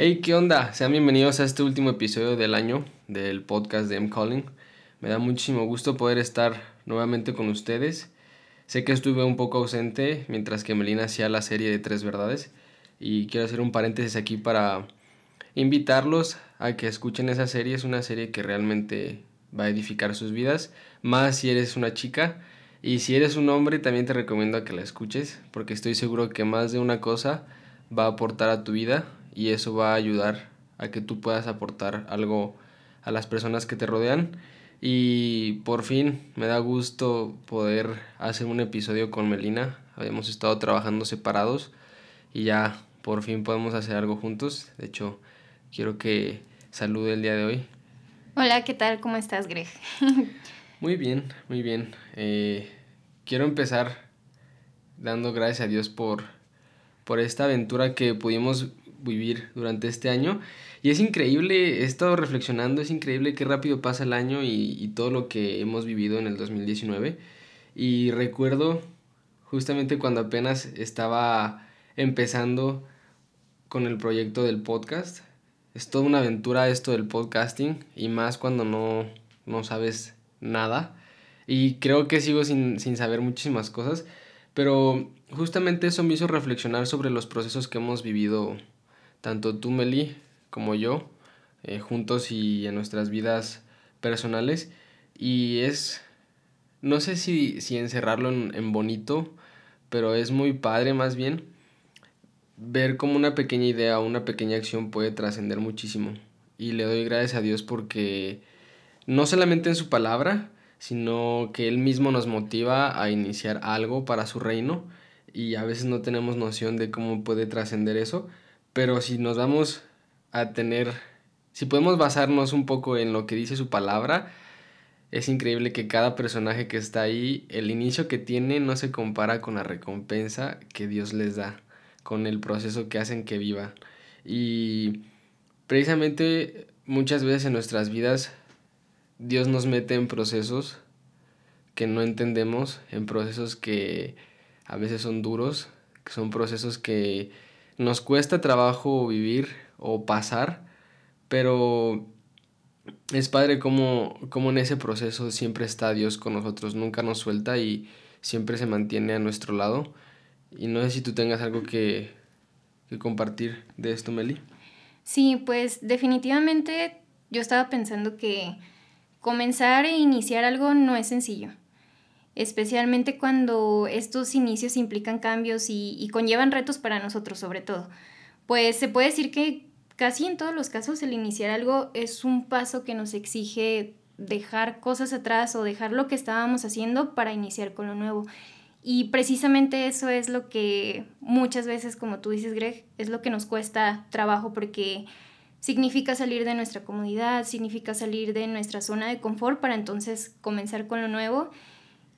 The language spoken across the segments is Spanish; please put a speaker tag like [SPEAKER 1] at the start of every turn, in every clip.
[SPEAKER 1] Hey, ¿qué onda? Sean bienvenidos a este último episodio del año del podcast de M Calling. Me da muchísimo gusto poder estar nuevamente con ustedes. Sé que estuve un poco ausente mientras que Melina hacía la serie de Tres Verdades y quiero hacer un paréntesis aquí para invitarlos a que escuchen esa serie. Es una serie que realmente va a edificar sus vidas, más si eres una chica. Y si eres un hombre, también te recomiendo que la escuches, porque estoy seguro que más de una cosa va a aportar a tu vida y eso va a ayudar a que tú puedas aportar algo a las personas que te rodean. Y por fin me da gusto poder hacer un episodio con Melina. Habíamos estado trabajando separados y ya por fin podemos hacer algo juntos. De hecho, quiero que salude el día de hoy.
[SPEAKER 2] Hola, ¿qué tal? ¿Cómo estás, Greg?
[SPEAKER 1] muy bien, muy bien. Eh, quiero empezar dando gracias a Dios por, por esta aventura que pudimos vivir durante este año. Y es increíble, he estado reflexionando, es increíble qué rápido pasa el año y, y todo lo que hemos vivido en el 2019. Y recuerdo justamente cuando apenas estaba empezando con el proyecto del podcast. Es toda una aventura esto del podcasting y más cuando no, no sabes nada. Y creo que sigo sin, sin saber muchísimas cosas, pero justamente eso me hizo reflexionar sobre los procesos que hemos vivido, tanto tú, Meli, como yo, eh, juntos y en nuestras vidas personales. Y es, no sé si, si encerrarlo en, en bonito, pero es muy padre más bien ver cómo una pequeña idea una pequeña acción puede trascender muchísimo. Y le doy gracias a Dios porque no solamente en su palabra, sino que Él mismo nos motiva a iniciar algo para su reino y a veces no tenemos noción de cómo puede trascender eso, pero si nos vamos a tener, si podemos basarnos un poco en lo que dice su palabra, es increíble que cada personaje que está ahí, el inicio que tiene no se compara con la recompensa que Dios les da, con el proceso que hacen que viva. Y precisamente muchas veces en nuestras vidas Dios nos mete en procesos que no entendemos, en procesos que a veces son duros, que son procesos que nos cuesta trabajo vivir o pasar, pero es padre como, como en ese proceso siempre está Dios con nosotros, nunca nos suelta y siempre se mantiene a nuestro lado. Y no sé si tú tengas algo que, que compartir de esto, Meli.
[SPEAKER 2] Sí, pues definitivamente yo estaba pensando que comenzar e iniciar algo no es sencillo, especialmente cuando estos inicios implican cambios y, y, conllevan retos para nosotros sobre todo. Pues se puede decir que casi en todos los casos el iniciar algo es un paso que nos exige dejar cosas atrás o dejar lo que estábamos haciendo para iniciar con lo nuevo. Y precisamente eso es lo que muchas veces, como tú dices, Greg, es lo que nos cuesta trabajo porque significa salir de nuestra comodidad, significa salir de nuestra zona de confort para entonces comenzar con lo nuevo.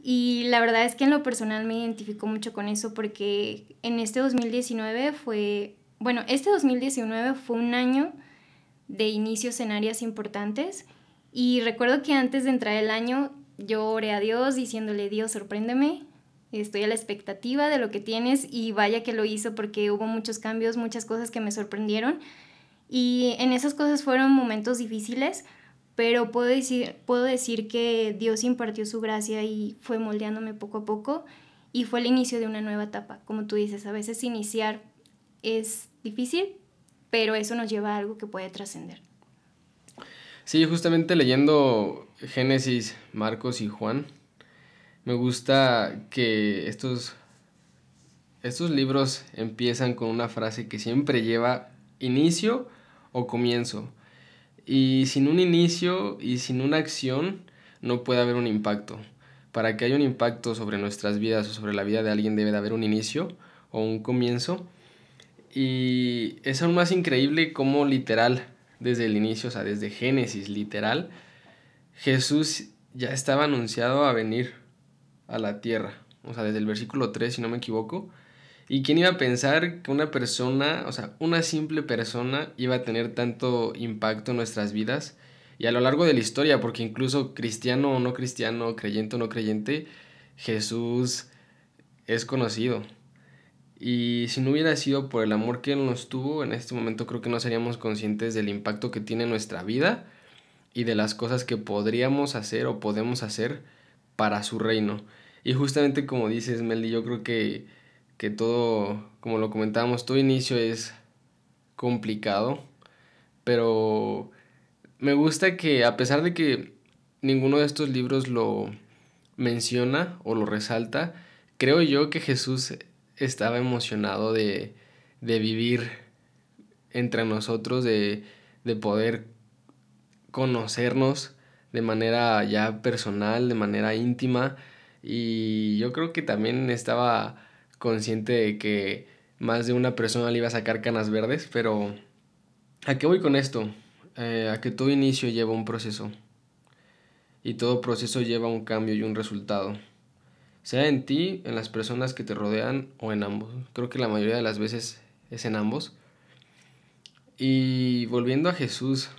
[SPEAKER 2] Y la verdad es que en lo personal me identifico mucho con eso porque en este 2019 fue, bueno, este 2019 fue un año de inicios en áreas importantes y recuerdo que antes de entrar el año yo oré a Dios diciéndole, Dios, sorpréndeme, estoy a la expectativa de lo que tienes y vaya que lo hizo porque hubo muchos cambios, muchas cosas que me sorprendieron y en esas cosas fueron momentos difíciles, pero puedo decir, puedo decir que Dios impartió su gracia y fue moldeándome poco a poco y fue el inicio de una nueva etapa. Como tú dices, a veces iniciar es difícil, pero eso nos lleva a algo que puede trascender.
[SPEAKER 1] Sí, justamente leyendo Génesis, Marcos y Juan, me gusta que estos, estos libros empiezan con una frase que siempre lleva inicio o comienzo. Y sin un inicio y sin una acción no puede haber un impacto. Para que haya un impacto sobre nuestras vidas o sobre la vida de alguien debe de haber un inicio o un comienzo. Y es aún más increíble como literal, desde el inicio, o sea, desde Génesis literal, Jesús ya estaba anunciado a venir a la tierra. O sea, desde el versículo 3, si no me equivoco. ¿Y quién iba a pensar que una persona, o sea, una simple persona iba a tener tanto impacto en nuestras vidas? Y a lo largo de la historia, porque incluso cristiano o no cristiano, creyente o no creyente, Jesús es conocido. Y si no hubiera sido por el amor que Él nos tuvo, en este momento creo que no seríamos conscientes del impacto que tiene nuestra vida y de las cosas que podríamos hacer o podemos hacer para su reino. Y justamente como dices, Meldy, yo creo que, que todo, como lo comentábamos, todo inicio es complicado, pero me gusta que a pesar de que ninguno de estos libros lo menciona o lo resalta, creo yo que Jesús estaba emocionado de, de vivir entre nosotros, de, de poder conocernos de manera ya personal, de manera íntima. Y yo creo que también estaba consciente de que más de una persona le iba a sacar canas verdes, pero ¿a qué voy con esto? Eh, a que todo inicio lleva un proceso. Y todo proceso lleva un cambio y un resultado. Sea en ti, en las personas que te rodean o en ambos. Creo que la mayoría de las veces es en ambos. Y volviendo a Jesús,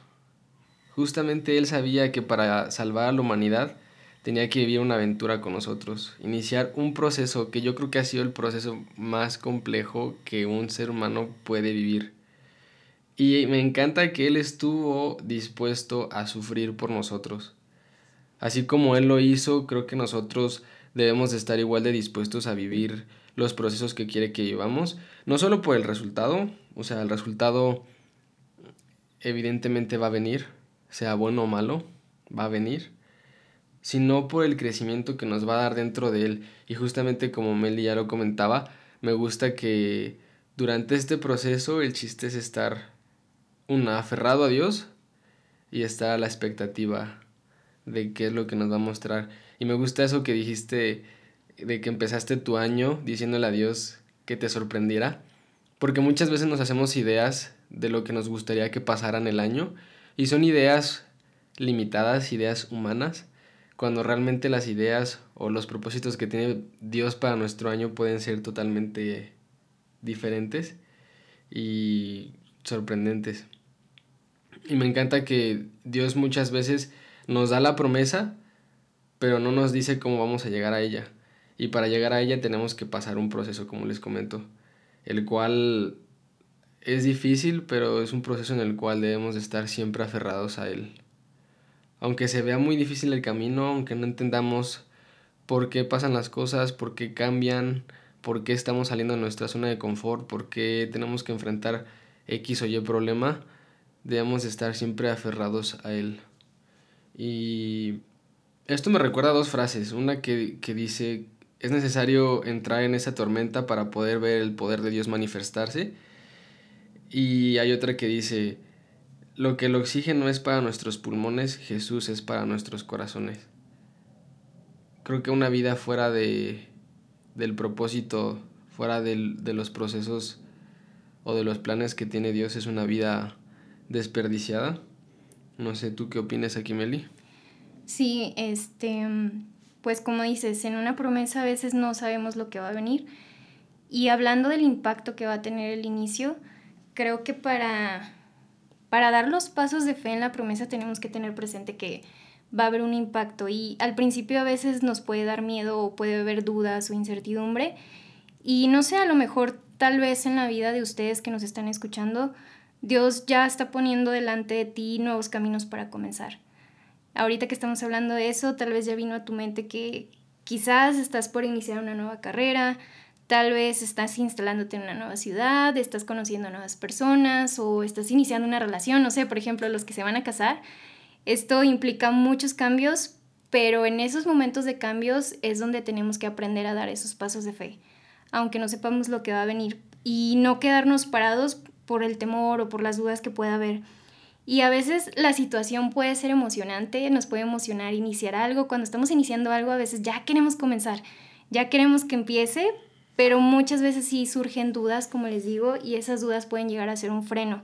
[SPEAKER 1] Justamente él sabía que para salvar a la humanidad tenía que vivir una aventura con nosotros, iniciar un proceso que yo creo que ha sido el proceso más complejo que un ser humano puede vivir. Y me encanta que él estuvo dispuesto a sufrir por nosotros. Así como él lo hizo, creo que nosotros debemos de estar igual de dispuestos a vivir los procesos que quiere que llevamos, no solo por el resultado, o sea, el resultado evidentemente va a venir, sea bueno o malo, va a venir, sino por el crecimiento que nos va a dar dentro de él. Y justamente como Meli ya lo comentaba, me gusta que durante este proceso el chiste es estar una aferrado a Dios y estar a la expectativa de qué es lo que nos va a mostrar. Y me gusta eso que dijiste de que empezaste tu año diciéndole a Dios que te sorprendiera, porque muchas veces nos hacemos ideas de lo que nos gustaría que pasara en el año y son ideas limitadas, ideas humanas, cuando realmente las ideas o los propósitos que tiene Dios para nuestro año pueden ser totalmente diferentes y sorprendentes. Y me encanta que Dios muchas veces nos da la promesa, pero no nos dice cómo vamos a llegar a ella. Y para llegar a ella tenemos que pasar un proceso, como les comento, el cual es difícil, pero es un proceso en el cual debemos estar siempre aferrados a él. Aunque se vea muy difícil el camino, aunque no entendamos por qué pasan las cosas, por qué cambian, por qué estamos saliendo de nuestra zona de confort, por qué tenemos que enfrentar X o Y problema, debemos estar siempre aferrados a él. Y esto me recuerda a dos frases. Una que, que dice, es necesario entrar en esa tormenta para poder ver el poder de Dios manifestarse y hay otra que dice, lo que el oxígeno es para nuestros pulmones, Jesús es para nuestros corazones. Creo que una vida fuera de, del propósito, fuera del, de los procesos o de los planes que tiene Dios es una vida desperdiciada. No sé, ¿tú qué opinas aquí, Meli?
[SPEAKER 2] Sí, este, pues como dices, en una promesa a veces no sabemos lo que va a venir. Y hablando del impacto que va a tener el inicio, creo que para, para dar los pasos de fe en la promesa tenemos que tener presente que va a haber un impacto y al principio a veces nos puede dar miedo o puede haber dudas o incertidumbre y no sé, a lo mejor tal vez en la vida de ustedes que nos están escuchando, Dios ya está poniendo delante de ti nuevos caminos para comenzar. Ahorita que estamos hablando de eso, tal vez ya vino a tu mente que quizás estás por iniciar una nueva carrera, Tal vez estás instalándote en una nueva ciudad, estás conociendo nuevas personas o estás iniciando una relación, no sé, por ejemplo, los que se van a casar. Esto implica muchos cambios, pero en esos momentos de cambios es donde tenemos que aprender a dar esos pasos de fe, aunque no sepamos lo que va a venir y no quedarnos parados por el temor o por las dudas que pueda haber. Y a veces la situación puede ser emocionante, nos puede emocionar iniciar algo. Cuando estamos iniciando algo, a veces ya queremos comenzar, ya queremos que empiece, pero muchas veces sí surgen dudas, como les digo, y esas dudas pueden llegar a ser un freno.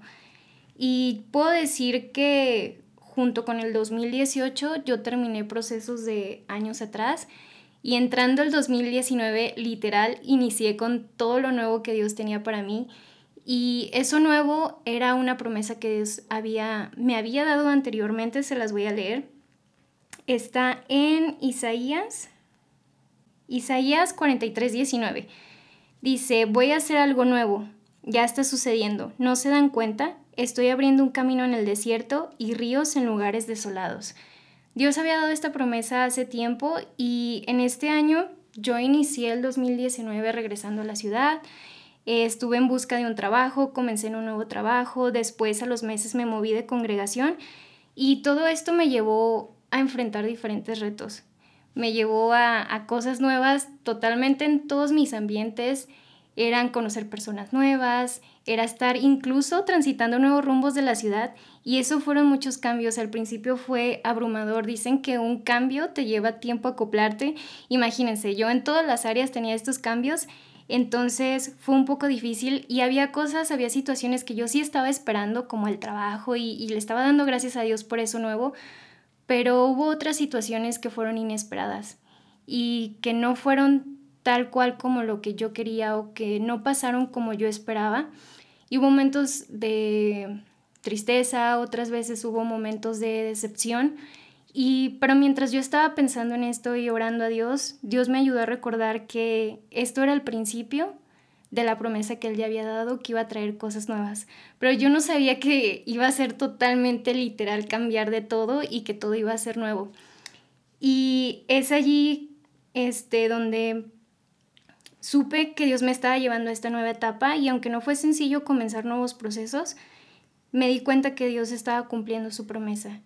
[SPEAKER 2] Y puedo decir que junto con el 2018 yo terminé procesos de años atrás y entrando el 2019 literal inicié con todo lo nuevo que Dios tenía para mí y eso nuevo era una promesa que Dios había, me había dado anteriormente, se las voy a leer. Está en Isaías Isaías 43, 19. Dice, voy a hacer algo nuevo. Ya está sucediendo. ¿No se dan cuenta? Estoy abriendo un camino en el desierto y ríos en lugares desolados. Dios había dado esta promesa hace tiempo y en este año yo inicié el 2019 regresando a la ciudad. estuve en busca de un trabajo, comencé en un nuevo trabajo, después a los meses me moví de congregación y todo esto me llevó a enfrentar diferentes retos. Me llevó a, a cosas nuevas totalmente en todos mis ambientes. Eran conocer personas nuevas, era estar incluso transitando nuevos rumbos de la ciudad y eso fueron muchos cambios. Al principio fue abrumador. Dicen que un cambio te lleva tiempo a acoplarte. Imagínense, yo en todas las áreas tenía estos cambios, entonces fue un poco difícil y había cosas, había situaciones que yo sí estaba esperando, como el trabajo, y, y le estaba dando gracias a Dios por eso nuevo, pero hubo otras situaciones que fueron inesperadas y que no fueron tal cual como lo que yo quería o que no pasaron como yo esperaba. Y hubo momentos de tristeza, otras veces hubo momentos de decepción. Y pero mientras yo estaba pensando en esto y orando a Dios, Dios me ayudó a recordar que esto era el principio de la promesa que él ya había dado que iba a traer cosas nuevas. Pero yo no sabía que iba a ser totalmente literal cambiar de todo y que todo iba a ser nuevo. Y es allí este donde Supe que Dios me estaba llevando a esta nueva etapa y aunque no fue sencillo comenzar nuevos procesos, me di cuenta que Dios estaba cumpliendo su promesa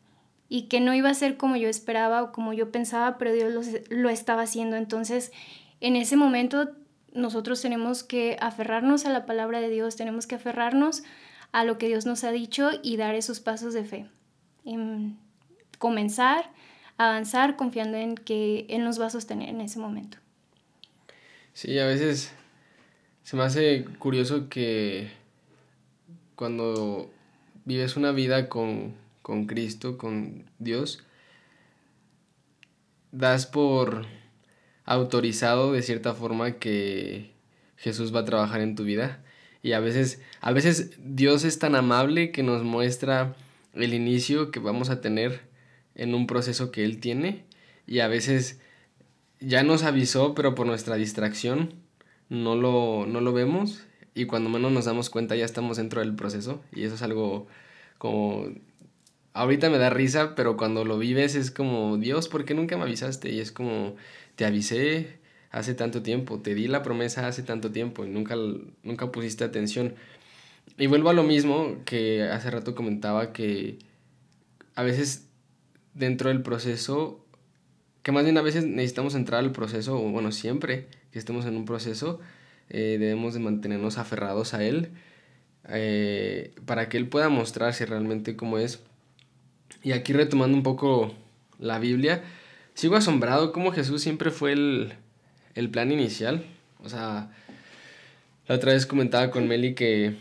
[SPEAKER 2] y que no iba a ser como yo esperaba o como yo pensaba, pero Dios lo, lo estaba haciendo. Entonces, en ese momento nosotros tenemos que aferrarnos a la palabra de Dios, tenemos que aferrarnos a lo que Dios nos ha dicho y dar esos pasos de fe. En comenzar, avanzar confiando en que Él nos va a sostener en ese momento.
[SPEAKER 1] Sí, a veces se me hace curioso que cuando vives una vida con, con Cristo, con Dios, das por autorizado de cierta forma que Jesús va a trabajar en tu vida. Y a veces, a veces Dios es tan amable que nos muestra el inicio que vamos a tener en un proceso que Él tiene. Y a veces ya nos avisó, pero por nuestra distracción no lo, no lo vemos y cuando menos nos damos cuenta ya estamos dentro del proceso y eso es algo como... Ahorita me da risa, pero cuando lo vives es como, Dios, ¿por qué nunca me avisaste? Y es como, te avisé hace tanto tiempo, te di la promesa hace tanto tiempo y nunca, nunca pusiste atención. Y vuelvo a lo mismo que hace rato comentaba que a veces dentro del proceso que más bien a veces necesitamos entrar al proceso, o bueno, siempre que estemos en un proceso, eh, debemos de mantenernos aferrados a Él eh, para que Él pueda mostrarse realmente cómo es. Y aquí retomando un poco la Biblia, sigo asombrado cómo Jesús siempre fue el, el plan inicial. O sea, la otra vez comentaba con Meli que,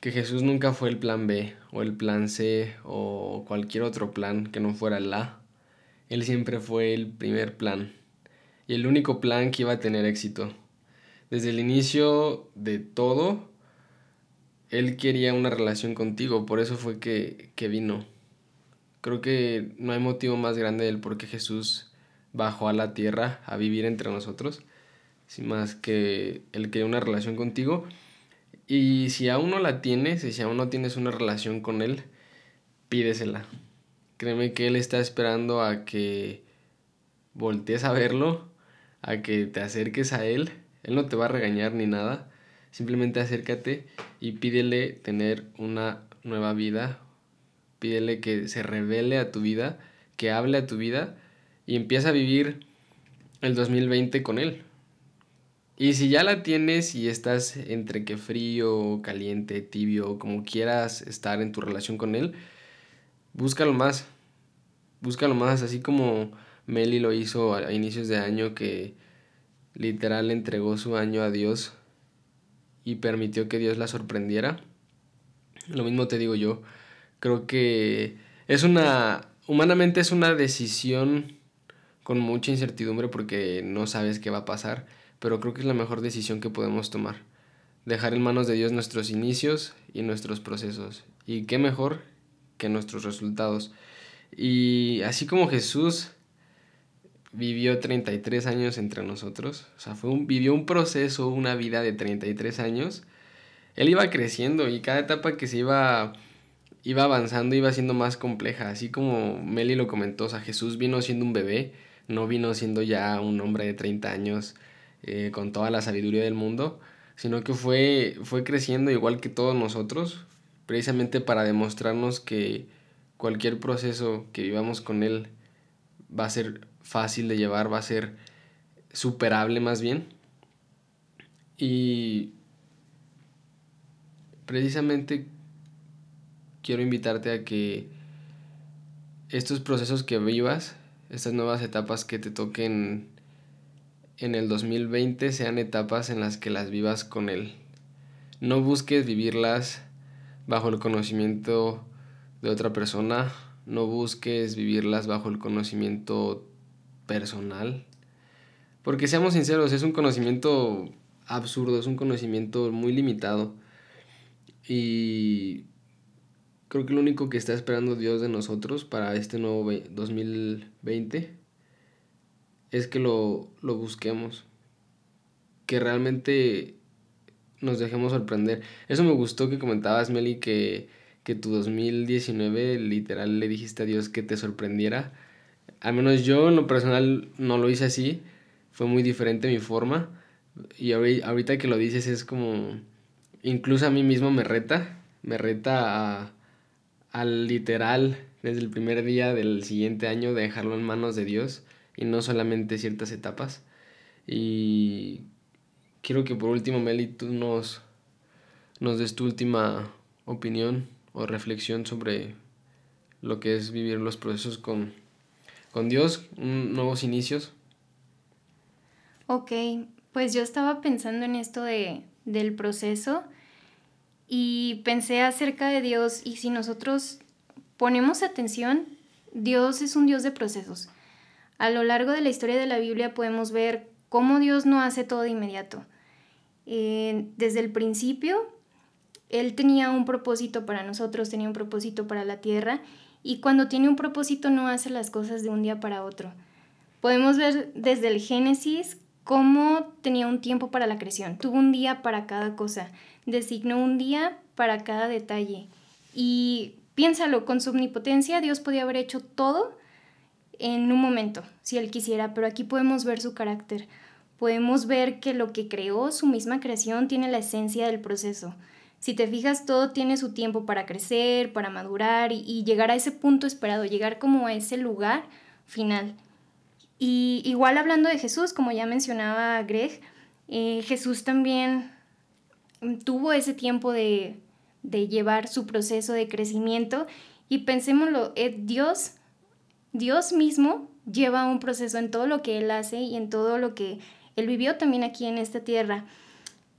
[SPEAKER 1] que Jesús nunca fue el plan B o el plan C o cualquier otro plan que no fuera el A. Él siempre fue el primer plan y el único plan que iba a tener éxito. Desde el inicio de todo, Él quería una relación contigo, por eso fue que, vino. Creo que no hay motivo más grande del por qué Jesús bajó a la tierra a vivir entre nosotros, sin más que Él quería una relación contigo. Y si aún no la tienes, y si aún no tienes una relación con Él, pídesela. Créeme que Él está esperando a que voltees a verlo, a que te acerques a Él. Él no te va a regañar ni nada. Simplemente acércate y pídele tener una nueva vida. Pídele que se revele a tu vida, que hable a tu vida y empieza a vivir el 2020 con Él. Y si ya la tienes y estás entre que frío, caliente, tibio, como quieras estar en tu relación con Él, búscalo más. Búscalo más, así como Meli lo hizo a inicios de año que literal entregó su año a Dios y permitió que Dios la sorprendiera. Lo mismo te digo yo. Creo que es una humanamente es una decisión con mucha incertidumbre porque no sabes qué va a pasar, pero creo que es la mejor decisión que podemos tomar. Dejar en manos de Dios nuestros inicios y nuestros procesos. Y qué mejor que nuestros resultados. Y así como Jesús vivió 33 años entre nosotros. O sea, fue un, vivió un proceso, una vida de 33 años. Él iba creciendo y cada etapa que se iba, iba avanzando iba siendo más compleja. Así como Meli lo comentó, o sea, Jesús vino siendo un bebé, no vino siendo ya un hombre de 30 años eh, con toda la sabiduría del mundo, sino que fue, fue creciendo igual que todos nosotros, precisamente para demostrarnos que cualquier proceso que vivamos con Él va a ser fácil de llevar, va a ser superable más bien. Y precisamente quiero invitarte a que estos procesos que vivas, estas nuevas etapas que te toquen en el 2020 sean etapas en las que las vivas con Él. No busques vivirlas bajo el conocimiento de otra persona, no busques vivirlas bajo el conocimiento personal. Porque seamos sinceros, es un conocimiento absurdo, es un conocimiento muy limitado. Y creo que lo único que está esperando Dios de nosotros para este nuevo 2020 es que lo, lo busquemos. Que realmente nos dejemos sorprender. Eso me gustó que comentabas, Meli, que que tu 2019 literal le dijiste a Dios que te sorprendiera. Al menos yo en lo personal no lo hice así, fue muy diferente mi forma. Y ahorita que lo dices es como, incluso a mí mismo me reta, me reta al literal desde el primer día del siguiente año de dejarlo en manos de Dios y no solamente ciertas etapas. Y quiero que por último, Meli, tú nos, nos des tu última opinión o reflexión sobre lo que es vivir los procesos con, con Dios, nuevos inicios.
[SPEAKER 2] Ok, pues yo estaba pensando en esto de, del proceso y pensé acerca de Dios y si nosotros ponemos atención, Dios es un Dios de procesos. A lo largo de la historia de la Biblia podemos ver cómo Dios no hace todo de inmediato. Eh, desde el principio él tenía un propósito para nosotros, tenía un propósito para la tierra y cuando tiene un propósito no hace las cosas de un día para otro. Podemos ver desde el Génesis cómo tenía un tiempo para la creación, tuvo un día para cada cosa, designó un día para cada detalle. Y piénsalo, con su omnipotencia Dios podía haber hecho todo en un momento, si Él quisiera, pero aquí podemos ver su carácter. Podemos ver que lo que creó, su misma creación, tiene la esencia del proceso. Si te fijas, todo tiene su tiempo para crecer, para madurar y, llegar a ese punto esperado, llegar como a ese lugar final. Y igual hablando de Jesús, como ya mencionaba Greg, eh, Jesús también tuvo ese tiempo de, de, llevar su proceso de crecimiento y pensémoslo, eh, Dios, Dios mismo lleva un proceso en todo lo que Él hace y en todo lo que Él vivió también aquí en esta tierra.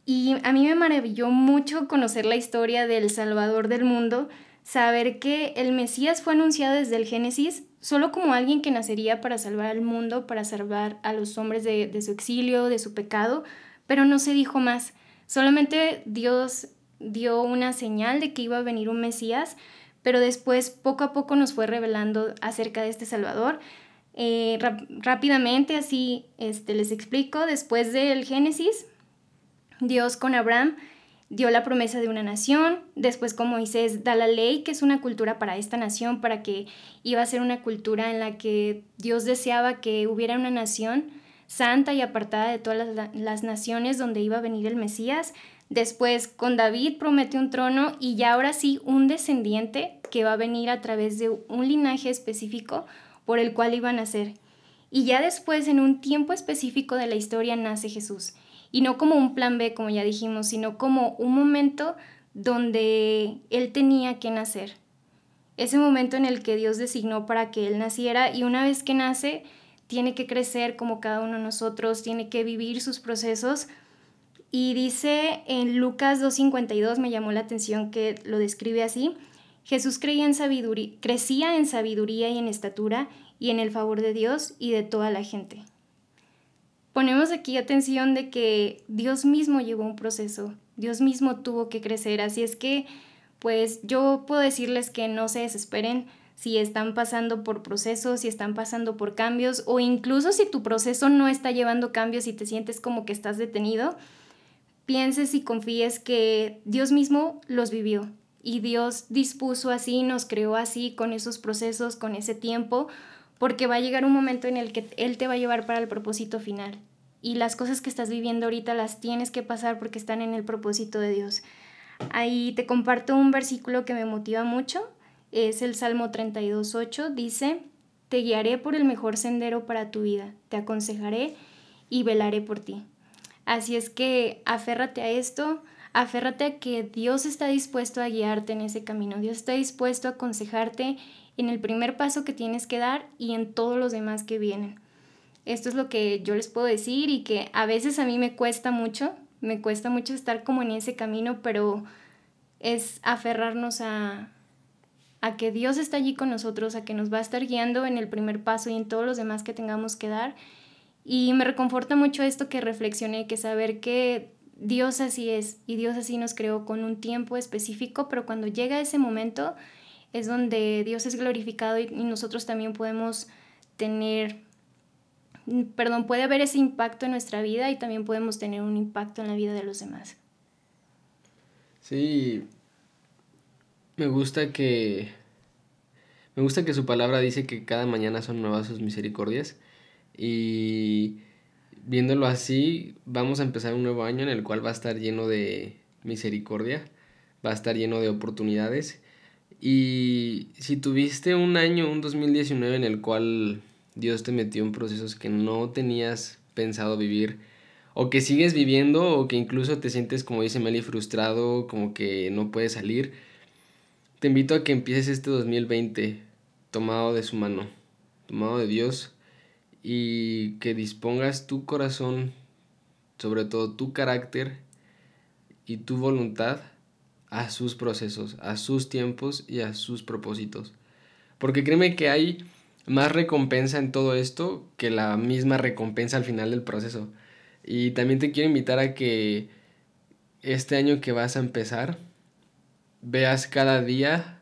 [SPEAKER 2] Y a mí me maravilló mucho conocer la historia del Salvador del mundo, saber que el Mesías fue anunciado desde el Génesis solo como alguien que nacería para salvar al mundo, para salvar a los hombres de, de su exilio, de su pecado, pero no se dijo más. Solamente Dios dio una señal de que iba a venir un Mesías, pero después poco a poco nos fue revelando acerca de este Salvador. Eh, rápidamente, así este, les explico, después del Génesis Dios con Abraham dio la promesa de una nación, después con Moisés da la ley, que es una cultura para esta nación, para que iba a ser una cultura en la que Dios deseaba que hubiera una nación santa y apartada de todas las, naciones donde iba a venir el Mesías. Después con David promete un trono y ya ahora sí un descendiente que va a venir a través de un linaje específico por el cual iba a nacer. Y ya después en un tiempo específico de la historia nace Jesús y no como un plan B, como ya dijimos, sino como un momento donde él tenía que nacer. Ese momento en el que Dios designó para que él naciera y una vez que nace, tiene que crecer como cada uno de nosotros, tiene que vivir sus procesos. Y dice en Lucas 2.52, me llamó la atención que lo describe así, Jesús creía en sabiduría, crecía en sabiduría y en estatura y en el favor de Dios y de toda la gente ponemos aquí atención de que Dios mismo llevó un proceso, Dios mismo tuvo que crecer, así es que pues yo puedo decirles que no se desesperen, si están pasando por procesos, si están pasando por cambios o incluso si tu proceso no está llevando cambios y te sientes como que estás detenido, pienses y confíes que Dios mismo los vivió y Dios dispuso así, nos creó así, con esos procesos, con ese tiempo, porque va a llegar un momento en el que Él te va a llevar para el propósito final. Y las cosas que estás viviendo ahorita las tienes que pasar porque están en el propósito de Dios. Ahí te comparto un versículo que me motiva mucho, es el Salmo 32.8, dice, Te guiaré por el mejor sendero para tu vida, te aconsejaré y velaré por ti. Así es que aférrate a esto, aférrate a que Dios está dispuesto a guiarte en ese camino, Dios está dispuesto a aconsejarte en el primer paso que tienes que dar y en todos los demás que vienen. Esto es lo que yo les puedo decir y que a veces a mí me cuesta mucho, me cuesta mucho estar como en ese camino, pero es aferrarnos a, a que Dios está allí con nosotros, a que nos va a estar guiando en el primer paso y en todos los demás que tengamos que dar y me reconforta mucho esto que reflexioné, que saber que Dios así es y Dios así nos creó con un tiempo específico, pero cuando llega ese momento es donde Dios es glorificado y, nosotros también podemos tener, perdón, puede haber ese impacto en nuestra vida y también podemos tener un impacto en la vida de los demás.
[SPEAKER 1] Sí, me gusta que me gusta que su palabra dice que cada mañana son nuevas sus misericordias y viéndolo así, vamos a empezar un nuevo año en el cual va a estar lleno de misericordia, va a estar lleno de oportunidades. Y si tuviste un año, un 2019 en el cual Dios te metió en procesos que no tenías pensado vivir, o que sigues viviendo, o que incluso te sientes, como dice Meli, frustrado, como que no puedes salir, te invito a que empieces este 2020 tomado de su mano, tomado de Dios, y que dispongas tu corazón, sobre todo tu carácter y tu voluntad a sus procesos, a sus tiempos y a sus propósitos. Porque créeme que hay más recompensa en todo esto que la misma recompensa al final del proceso. Y también te quiero invitar a que este año que vas a empezar, veas cada día,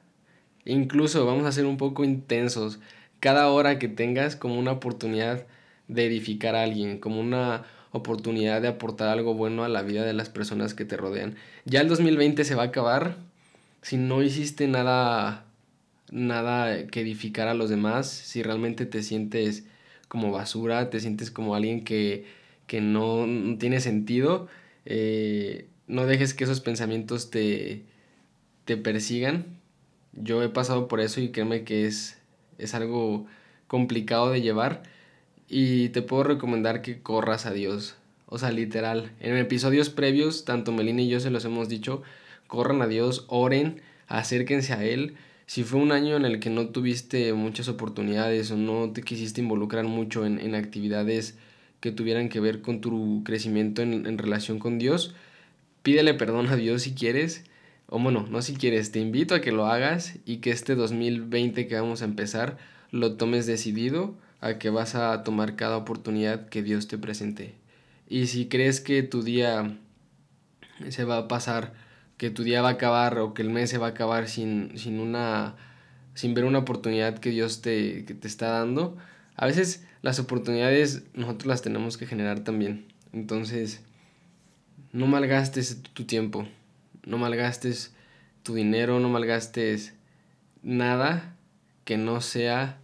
[SPEAKER 1] incluso vamos a ser un poco intensos, cada hora que tengas como una oportunidad de edificar a alguien, como una oportunidad de aportar algo bueno a la vida de las personas que te rodean. Ya el 2020 se va a acabar si no hiciste nada nada que edificar a los demás, si realmente te sientes como basura, te sientes como alguien que, que no, tiene sentido, eh, no dejes que esos pensamientos te, te persigan. Yo he pasado por eso y créeme que es es algo complicado de llevar y te puedo recomendar que corras a Dios. O sea, literal. En episodios previos, tanto Melina y yo se los hemos dicho, corran a Dios, oren, acérquense a Él. Si fue un año en el que no tuviste muchas oportunidades o no te quisiste involucrar mucho en, actividades que tuvieran que ver con tu crecimiento en, en relación con Dios, pídele perdón a Dios si quieres o bueno, no si quieres, te invito a que lo hagas y que este 2020 que vamos a empezar lo tomes decidido a que vas a tomar cada oportunidad que Dios te presente. Y si crees que tu día se va a pasar, que tu día va a acabar o que el mes se va a acabar sin, sin una sin ver una oportunidad que Dios te, que te está dando, a veces las oportunidades nosotros las tenemos que generar también. Entonces, no malgastes tu tiempo no malgastes tu dinero, no malgastes nada que no sea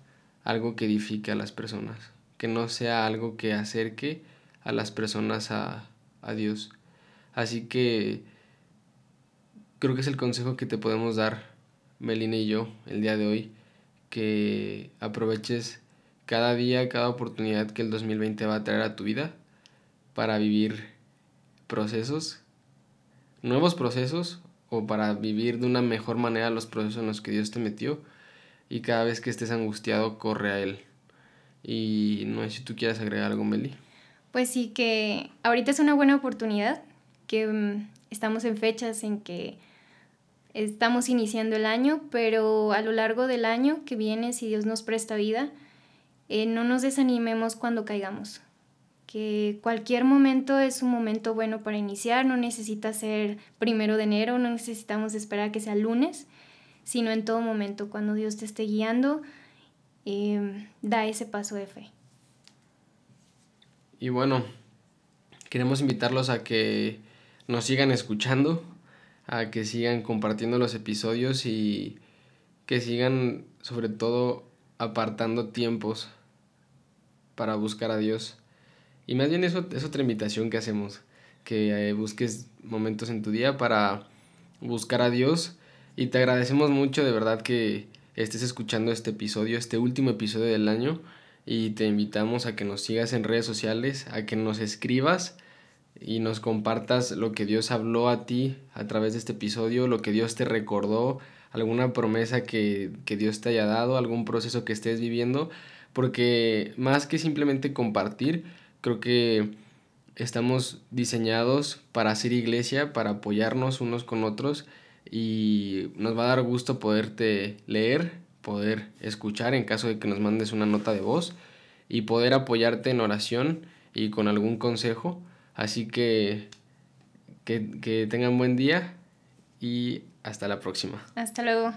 [SPEAKER 1] algo que edifique a las personas, que no sea algo que acerque a las personas a, a Dios. Así que creo que es el consejo que te podemos dar, Melina y yo, el día de hoy, que aproveches cada día, cada oportunidad que el 2020 va a traer a tu vida para vivir procesos nuevos procesos o para vivir de una mejor manera los procesos en los que Dios te metió y cada vez que estés angustiado corre a Él. Y no sé si tú quieres agregar algo, Meli.
[SPEAKER 2] Pues sí, que ahorita es una buena oportunidad, que mm, estamos en fechas en que estamos iniciando el año, pero a lo largo del año que viene, si Dios nos presta vida, eh, no nos desanimemos cuando caigamos que cualquier momento es un momento bueno para iniciar, no necesita ser primero de enero, no necesitamos esperar que sea lunes, sino en todo momento, cuando Dios te esté guiando, em, da ese paso de fe.
[SPEAKER 1] Y bueno, queremos invitarlos a que nos sigan escuchando, a que sigan compartiendo los episodios y que sigan sobre todo apartando tiempos para buscar a Dios. Y más bien eso es otra invitación que hacemos, que eh, busques momentos en tu día para buscar a Dios. Y te agradecemos mucho de verdad que estés escuchando este episodio, este último episodio del año. Y te invitamos a que nos sigas en redes sociales, a que nos escribas y nos compartas lo que Dios habló a ti a través de este episodio, lo que Dios te recordó, alguna promesa que, que Dios te haya dado, algún proceso que estés viviendo, porque más que simplemente compartir, creo que estamos diseñados para hacer iglesia, para apoyarnos unos con otros y nos va a dar gusto poderte leer, poder escuchar en caso de que nos mandes una nota de voz y poder apoyarte en oración y con algún consejo. Así que que, que tengan buen día y hasta la próxima.
[SPEAKER 2] Hasta luego.